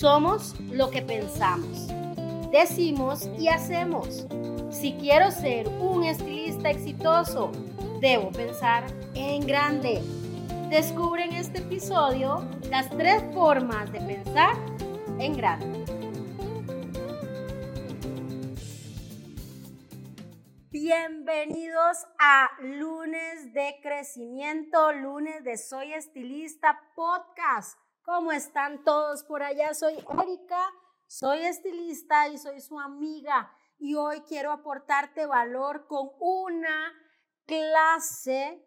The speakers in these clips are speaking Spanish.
Somos lo que pensamos, decimos y hacemos. Si quiero ser un estilista exitoso, debo pensar en grande. Descubre en este episodio las tres formas de pensar en grande. Bienvenidos a lunes de crecimiento, lunes de Soy Estilista Podcast. ¿Cómo están todos por allá? Soy Erika, soy estilista y soy su amiga. Y hoy quiero aportarte valor con una clase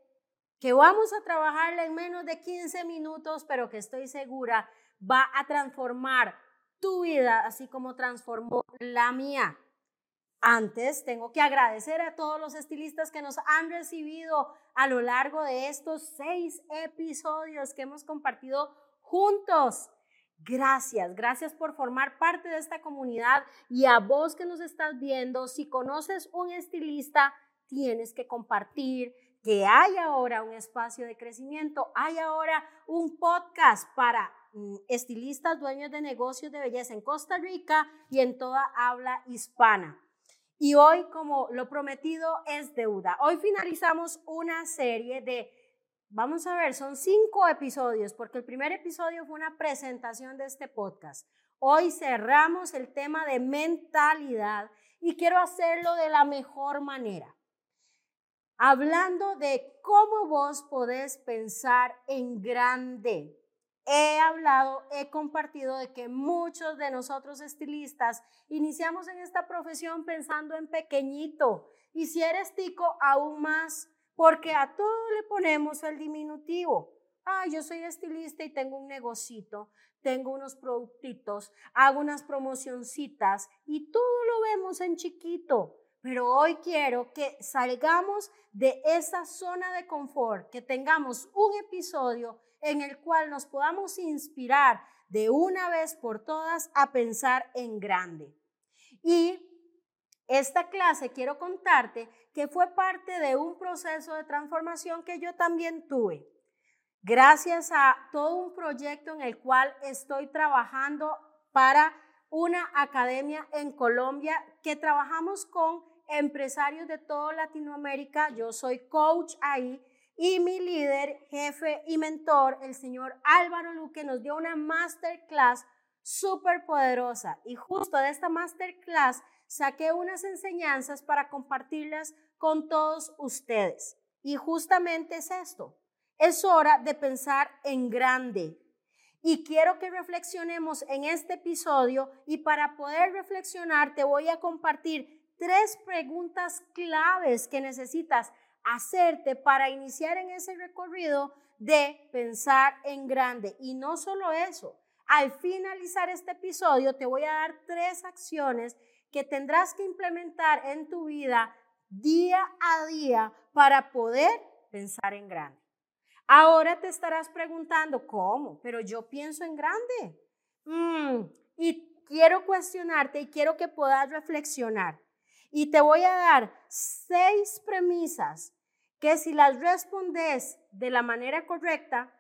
que vamos a trabajarla en menos de 15 minutos, pero que estoy segura va a transformar tu vida, así como transformó la mía. Antes, tengo que agradecer a todos los estilistas que nos han recibido a lo largo de estos seis episodios que hemos compartido juntos. Gracias, gracias por formar parte de esta comunidad y a vos que nos estás viendo, si conoces un estilista, tienes que compartir que hay ahora un espacio de crecimiento, hay ahora un podcast para mm, estilistas dueños de negocios de belleza en Costa Rica y en toda habla hispana. Y hoy, como lo prometido es deuda, hoy finalizamos una serie de Vamos a ver, son cinco episodios, porque el primer episodio fue una presentación de este podcast. Hoy cerramos el tema de mentalidad y quiero hacerlo de la mejor manera. Hablando de cómo vos podés pensar en grande. He hablado, he compartido de que muchos de nosotros estilistas iniciamos en esta profesión pensando en pequeñito y si eres tico aún más porque a todo le ponemos el diminutivo. Ah, yo soy estilista y tengo un negocito, tengo unos productitos, hago unas promocioncitas y todo lo vemos en chiquito. Pero hoy quiero que salgamos de esa zona de confort, que tengamos un episodio en el cual nos podamos inspirar de una vez por todas a pensar en grande. Y esta clase quiero contarte que fue parte de un proceso de transformación que yo también tuve. Gracias a todo un proyecto en el cual estoy trabajando para una academia en Colombia que trabajamos con empresarios de toda Latinoamérica. Yo soy coach ahí y mi líder, jefe y mentor, el señor Álvaro Luque, nos dio una masterclass súper poderosa. Y justo de esta masterclass saqué unas enseñanzas para compartirlas con todos ustedes. Y justamente es esto. Es hora de pensar en grande. Y quiero que reflexionemos en este episodio y para poder reflexionar te voy a compartir tres preguntas claves que necesitas hacerte para iniciar en ese recorrido de pensar en grande. Y no solo eso, al finalizar este episodio te voy a dar tres acciones que tendrás que implementar en tu vida día a día para poder pensar en grande. Ahora te estarás preguntando, ¿cómo? Pero yo pienso en grande. Mm, y quiero cuestionarte y quiero que puedas reflexionar. Y te voy a dar seis premisas que si las respondes de la manera correcta,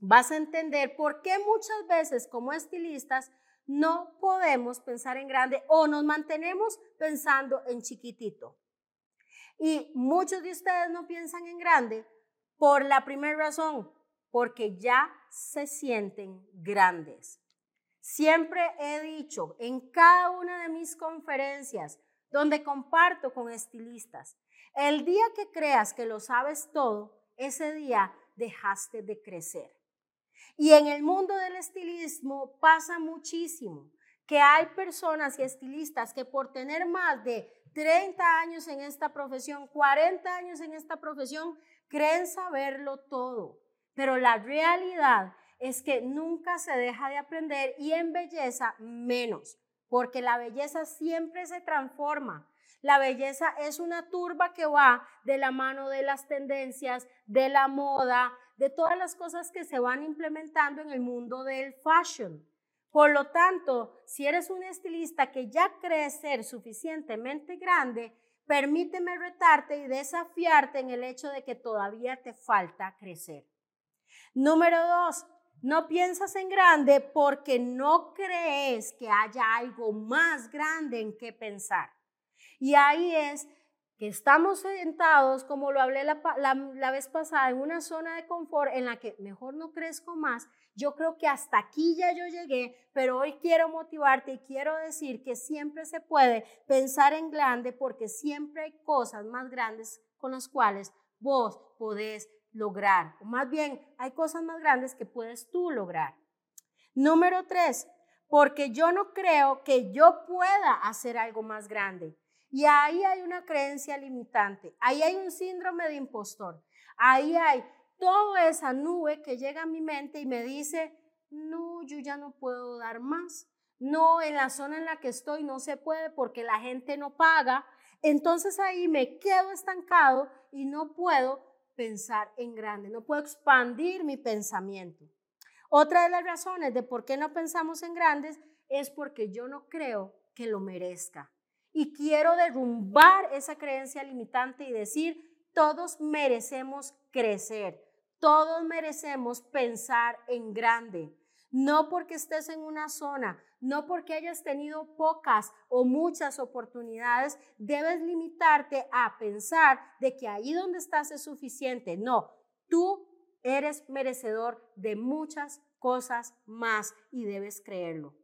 vas a entender por qué muchas veces como estilistas no podemos pensar en grande o nos mantenemos pensando en chiquitito. Y muchos de ustedes no piensan en grande por la primera razón, porque ya se sienten grandes. Siempre he dicho en cada una de mis conferencias donde comparto con estilistas, el día que creas que lo sabes todo, ese día dejaste de crecer. Y en el mundo del estilismo pasa muchísimo que hay personas y estilistas que por tener más de 30 años en esta profesión, 40 años en esta profesión, creen saberlo todo. Pero la realidad es que nunca se deja de aprender y en belleza menos, porque la belleza siempre se transforma. La belleza es una turba que va de la mano de las tendencias, de la moda, de todas las cosas que se van implementando en el mundo del fashion. Por lo tanto, si eres un estilista que ya cree ser suficientemente grande, permíteme retarte y desafiarte en el hecho de que todavía te falta crecer. Número dos, No piensas en grande porque no crees que haya algo más grande en qué pensar. Y ahí es estamos sentados, como lo hablé la, la, vez pasada, en una zona de confort en la que mejor no crezco más. Yo creo que hasta aquí ya yo llegué, pero hoy quiero motivarte y quiero decir que siempre se puede pensar en grande porque siempre hay cosas más grandes con las cuales vos podés lograr. O más bien, hay cosas más grandes que puedes tú lograr. Número tres, porque yo no creo que yo pueda hacer algo más grande. Y ahí hay una creencia limitante, ahí hay un síndrome de impostor, ahí hay toda esa nube que llega a mi mente y me dice, no, yo ya no puedo dar más. No, en la zona en la que estoy no se puede porque la gente no paga. Entonces ahí me quedo estancado y no puedo pensar en grande, no puedo expandir mi pensamiento. Otra de las razones de por qué no pensamos en grandes es porque yo no creo que lo merezca. Y quiero derrumbar esa creencia limitante y decir, todos merecemos crecer, todos merecemos pensar en grande. No porque estés en una zona, no porque hayas tenido pocas o muchas oportunidades, debes limitarte a pensar de que ahí donde estás es suficiente. No, tú eres merecedor de muchas cosas más y debes creerlo.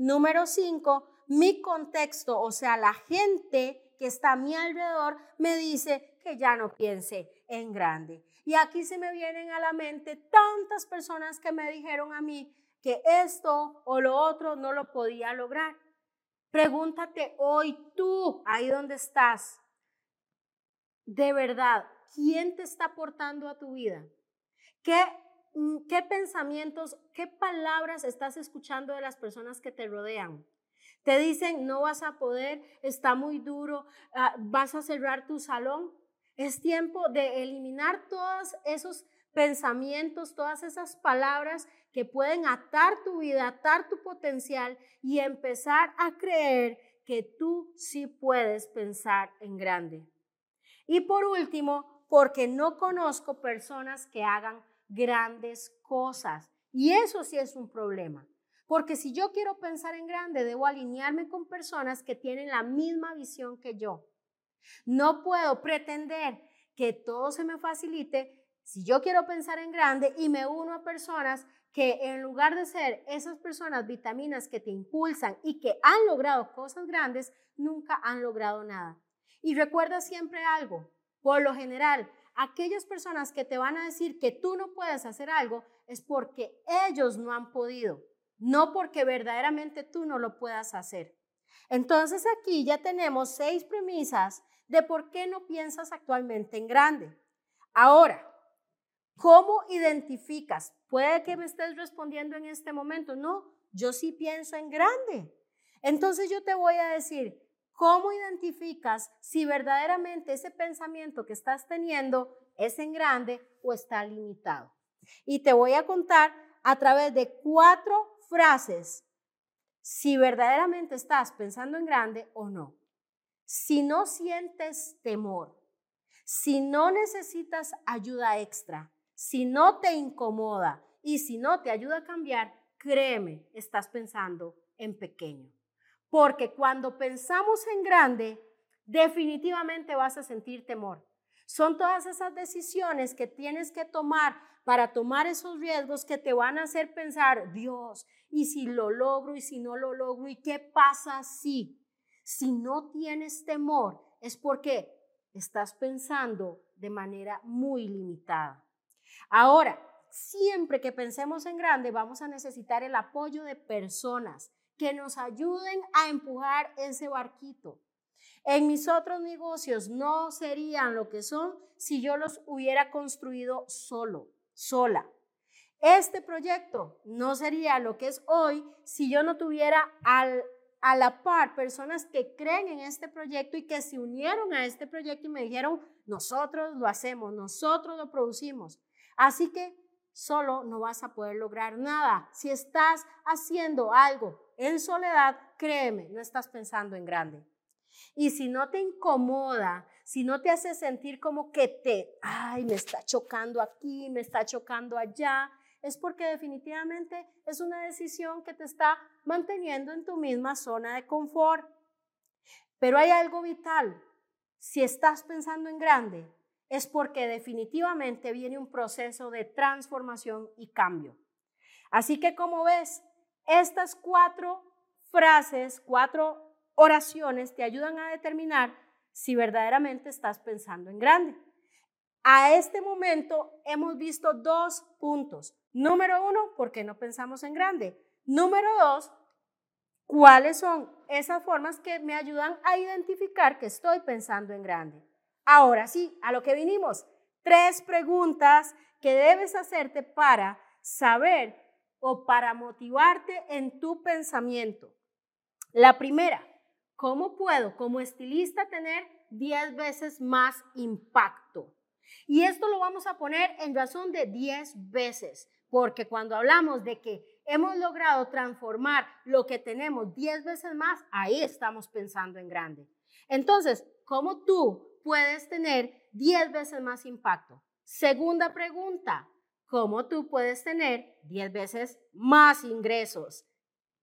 Número cinco, mi contexto, o sea, la gente que está a mi alrededor, me dice que ya no piense en grande. Y aquí se me vienen a la mente tantas personas que me dijeron a mí que esto o lo otro no lo podía lograr. Pregúntate hoy tú, ahí donde estás, de verdad, ¿quién te está aportando a tu vida? ¿Qué, qué pensamientos, qué palabras estás escuchando de las personas que te rodean? Te dicen, no vas a poder, está muy duro, ah, vas a cerrar tu salón. Es tiempo de eliminar todos esos pensamientos, todas esas palabras que pueden atar tu vida, atar tu potencial y empezar a creer que tú sí puedes pensar en grande. Y por último, porque no conozco personas que hagan grandes cosas. Y eso sí es un problema. Porque si yo quiero pensar en grande, debo alinearme con personas que tienen la misma visión que yo. No puedo pretender que todo se me facilite si yo quiero pensar en grande y me uno a personas que en lugar de ser esas personas vitaminas que te impulsan y que han logrado cosas grandes, nunca han logrado nada. Y recuerda siempre algo, por lo general, aquellas personas que te van a decir que tú no puedes hacer algo es porque ellos no han podido no porque verdaderamente tú no lo puedas hacer. Entonces aquí ya tenemos seis premisas de por qué no piensas actualmente en grande. Ahora, ¿cómo identificas? Puede que me estés respondiendo en este momento, no, yo sí pienso en grande. Entonces yo te voy a decir, ¿cómo identificas si verdaderamente ese pensamiento que estás teniendo es en grande o está limitado? Y te voy a contar a través de cuatro frases si verdaderamente estás pensando en grande o no. Si no sientes temor, si no necesitas ayuda extra, si no te incomoda y si no te ayuda a cambiar, créeme, estás pensando en pequeño. Porque cuando pensamos en grande, definitivamente vas a sentir temor. Son todas esas decisiones que tienes que tomar para tomar esos riesgos que te van a hacer pensar, Dios, ¿y si lo logro y si no lo logro? ¿Y qué pasa si? Si no tienes temor, es porque estás pensando de manera muy limitada. Ahora, siempre que pensemos en grande, vamos a necesitar el apoyo de personas que nos ayuden a empujar ese barquito. En mis otros negocios no serían lo que son si yo los hubiera construido solo sola. Este proyecto no sería lo que es hoy si yo no tuviera a la par personas que creen en este proyecto y que se unieron a este proyecto y me dijeron, nosotros lo hacemos, nosotros lo producimos. Así que solo no vas a poder lograr nada. Si estás haciendo algo en soledad, créeme, no estás pensando en grande. Y si no te incomoda, si no te hace sentir como que te, ay, me está chocando aquí, me está chocando allá, es porque definitivamente es una decisión que te está manteniendo en tu misma zona de confort. Pero hay algo vital. Si estás pensando en grande, es porque definitivamente viene un proceso de transformación y cambio. Así que como ves, estas cuatro frases, cuatro oraciones te ayudan a determinar si verdaderamente estás pensando en grande. A este momento hemos visto dos puntos. Número uno, ¿por qué no pensamos en grande? Número dos, ¿cuáles son esas formas que me ayudan a identificar que estoy pensando en grande? Ahora sí, a lo que vinimos. Tres preguntas que debes hacerte para saber o para motivarte en tu pensamiento. La primera, ¿cómo puedo como estilista tener 10 veces más impacto? Y esto lo vamos a poner en razón de 10 veces, porque cuando hablamos de que hemos logrado transformar lo que tenemos 10 veces más, ahí estamos pensando en grande. Entonces, ¿cómo tú puedes tener 10 veces más impacto? Segunda pregunta, ¿cómo tú puedes tener 10 veces más ingresos?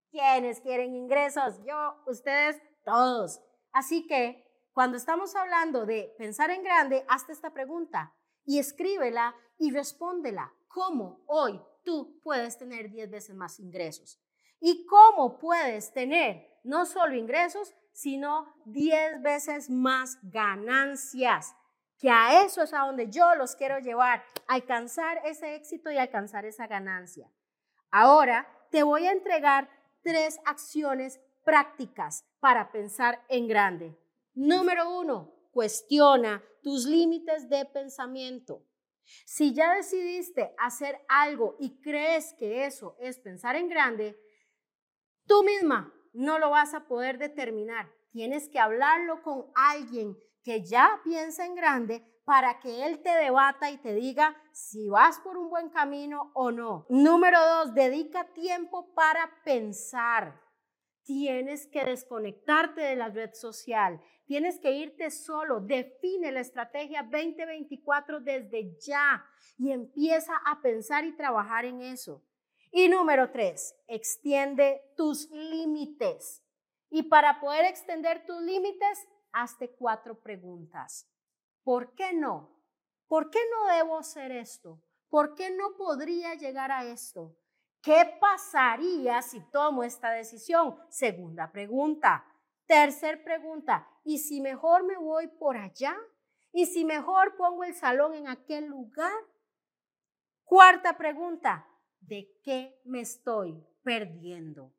¿Quiénes quieren ingresos? Yo, ustedes, todos. Así que cuando estamos hablando de pensar en grande, hazte esta pregunta y escríbela y respóndela. ¿Cómo hoy tú puedes tener 10 veces más ingresos? ¿Y cómo puedes tener no solo ingresos, sino 10 veces más ganancias? Que a eso es a donde yo los quiero llevar, alcanzar ese éxito y alcanzar esa ganancia. Ahora te voy a entregar tres acciones prácticas para pensar en grande. Número uno, cuestiona tus límites de pensamiento. Si ya decidiste hacer algo y crees que eso es pensar en grande, tú misma no lo vas a poder determinar. Tienes que hablarlo con alguien que ya piensa en grande para que él te debata y te diga si vas por un buen camino o no. Número dos, dedica tiempo para pensar. Tienes que desconectarte de la red social. Tienes que irte solo. Define la estrategia 2024 desde ya y empieza a pensar y trabajar en eso. Y número tres, extiende tus límites. Y para poder extender tus límites, hazte cuatro preguntas. ¿Por qué no? ¿Por qué no debo hacer esto? ¿Por qué no podría llegar a esto? ¿Qué pasaría si tomo esta decisión? Segunda pregunta. Tercer pregunta, ¿y si mejor me voy por allá? ¿Y si mejor pongo el salón en aquel lugar? Cuarta pregunta, ¿de qué me estoy perdiendo?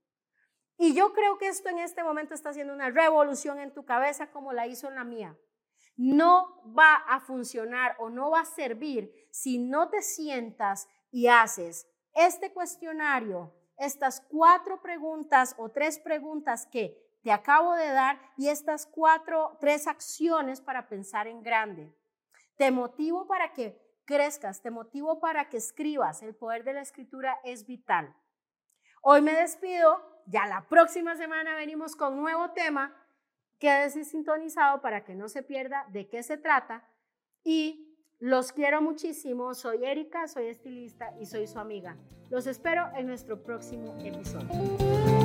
Y yo creo que esto en este momento está haciendo una revolución en tu cabeza como la hizo en la mía. No va a funcionar o no va a servir si no te sientas y haces este cuestionario, estas cuatro preguntas o tres preguntas que te acabo de dar y estas cuatro, tres acciones para pensar en grande. Te motivo para que crezcas, te motivo para que escribas. El poder de la escritura es vital. Hoy me despido, ya la próxima semana venimos con nuevo tema. Quédese sintonizado para que no se pierda de qué se trata y los quiero muchísimo, soy Erika, soy estilista y soy su amiga. Los espero en nuestro próximo episodio.